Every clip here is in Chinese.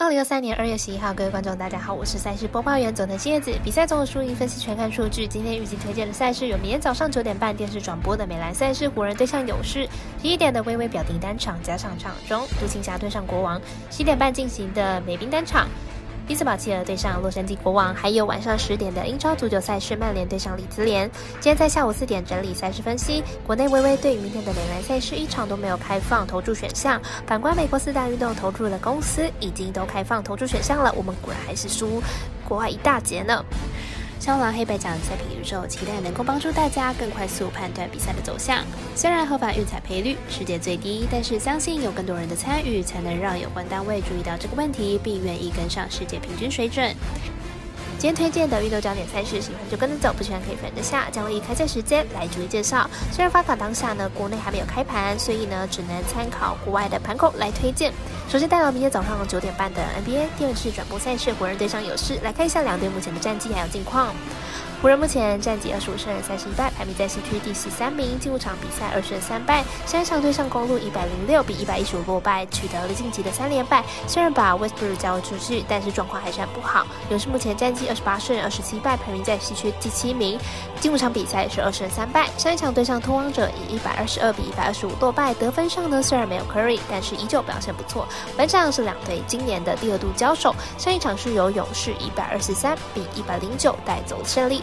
二零二三年二月十一号，各位观众，大家好，我是赛事播报员佐藤新叶子。比赛中的输赢分析全看数据。今天预计推荐的赛事有：明天早上九点半电视转播的美兰赛事，湖人对上勇士；十一点的微微表定单场加上场中，独行侠对上国王；十一点半进行的美兵单场。匹兹堡企鹅对上洛杉矶国王，还有晚上十点的英超足球赛事，曼联对上里兹联。今天在下午四点整理赛事分析。国内微微对于明天的美篮赛事一场都没有开放投注选项，反观美国四大运动投注的公司已经都开放投注选项了。我们果然还是输国外一大截呢。肖狼黑白奖赛品宇宙，期待能够帮助大家更快速判断比赛的走向。虽然合法运彩赔率世界最低，但是相信有更多人的参与，才能让有关单位注意到这个问题，并愿意跟上世界平均水准。今天推荐的运动焦点赛事，喜欢就跟着走，不喜欢可以分得下。将会以开赛时间来逐一介绍。虽然发卡当下呢，国内还没有开盘，所以呢，只能参考国外的盘口来推荐。首先带到明天早上九点半的 NBA 电视转播赛事，湖人对上勇士，来看一下两队目前的战绩还有近况。湖人目前战绩二十五胜三十一败，排名在西区第十三名。进入场比赛二胜三败，上一场对上公路一百零六比一百一十五落败，取得了晋级的三连败。虽然把 Westbrook 交出去，但是状况还是很不好。勇士目前战绩二十八胜二十七败，排名在西区第七名。进入场比赛是二胜三败，上一场对上通王者以一百二十二比一百二十五落败。得分上呢虽然没有 Curry，但是依旧表现不错。本场是两队今年的第二度交手，上一场是由勇士一百二十三比一百零九带走胜利。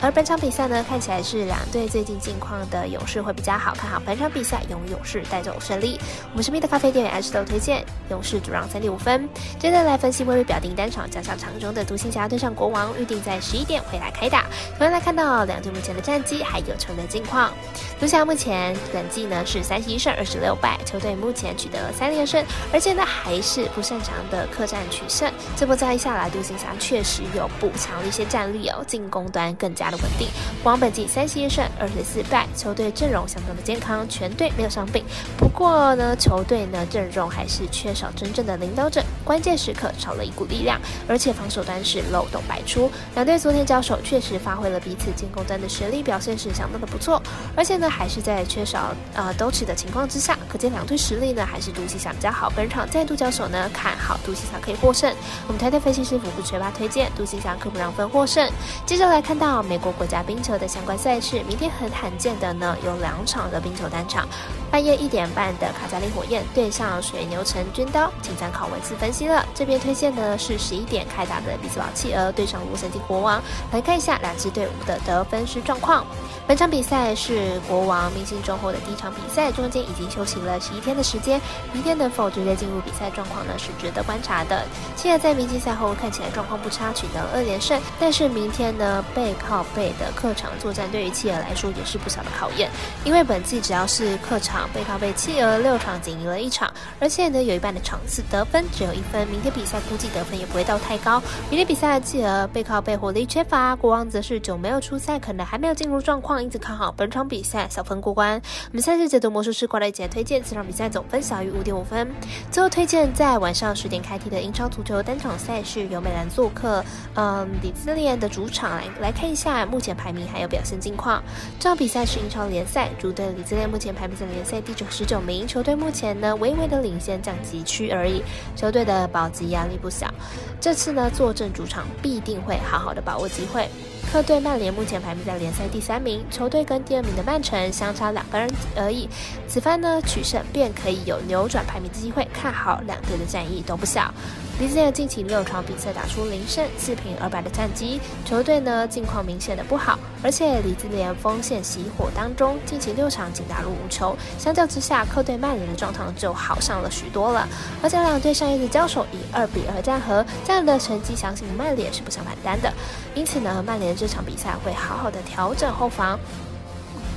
而本场比赛呢，看起来是两队最近近况的勇士会比较好看好本场比赛，由勇士带走胜利。我们身边的咖啡店员 H 都推荐勇士主让三点五分。接着来分析微微表定单场加上场中的独行侠对上国王，预定在十一点会来开打。同样来看到两队目前的战绩还有球队近况。独行侠目前本季呢是三十一胜二十六败，球队目前取得了三连胜，而且呢还是不擅长的客战取胜。这波交易下来，独行侠确实有补强了一些战力哦，进攻端更加的。稳定，国王本季三十一胜二十四败，球队阵容相当的健康，全队没有伤病。不过呢，球队呢阵容还是缺少真正的领导者，关键时刻少了一股力量，而且防守端是漏洞百出。两队昨天交手，确实发挥了彼此进攻端的实力，表现是相当的不错。而且呢，还是在缺少呃都起的情况之下，可见两队实力呢还是独行侠比较好。本场再度交手呢，看好独行侠可以获胜。我们台台分析师傅不缺乏推荐，独行侠可不让分获胜。接着来看到美美国。国家冰球的相关赛事，明天很罕见的呢，有两场的冰球单场。半夜一点半的卡加利火焰对上水牛城军刀，请参考文字分析了。这边推荐的是十一点开打的比斯堡企鹅对上洛杉矶国王，来看一下两支队伍的得分时状况。本场比赛是国王明星中后的第一场比赛，中间已经休息了十一天的时间，明天能否直接进入比赛状况呢？是值得观察的。现在在明星赛后看起来状况不差，取得二连胜，但是明天呢背靠背的客场作战，对于企鹅来说也是不小的考验，因为本季只要是客场。背靠背，企鹅六场仅赢了一场，而且呢有一半的场次得分只有一分。明天比赛估计得分也不会到太高。明天比赛的企鹅背靠背火力缺乏，国王则是久没有出赛，可能还没有进入状况，因此看好本场比赛小分过关。我们赛事解读魔术师过来节推荐，这场比赛总分小于五点五分。最后推荐在晚上十点开踢的英超足球单场赛事，由美兰做客，嗯，里。兹联的主场来来看一下目前排名还有表现近况。这场比赛是英超联赛，主队里兹联目前排名在联赛。第九十九名球队目前呢，微微的领先降级区而已。球队的保级压力不小，这次呢坐镇主场，必定会好好的把握机会。客队曼联目前排名在联赛第三名，球队跟第二名的曼城相差两分而已。此番呢取胜，便可以有扭转排名的机会。看好两队的战役都不小。李兹联近期六场比赛打出零胜四平二败的战绩，球队呢近况明显的不好，而且李兹联锋线熄火当中，近期六场仅打入五球，相较之下，客队曼联的状况就好上了许多了。而且两队上一次交手以二比二战和，这样的成绩相信曼联是不想反单的，因此呢，曼联这这场比赛会好好的调整后防。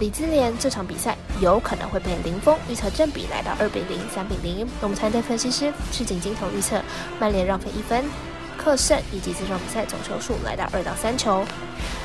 李金莲这场比赛有可能会被零封，预测正比来到二比零、三比零。我们团队分析师赤井金头预测曼联让分一分。克胜，以及这场比赛总球数来到二到三球。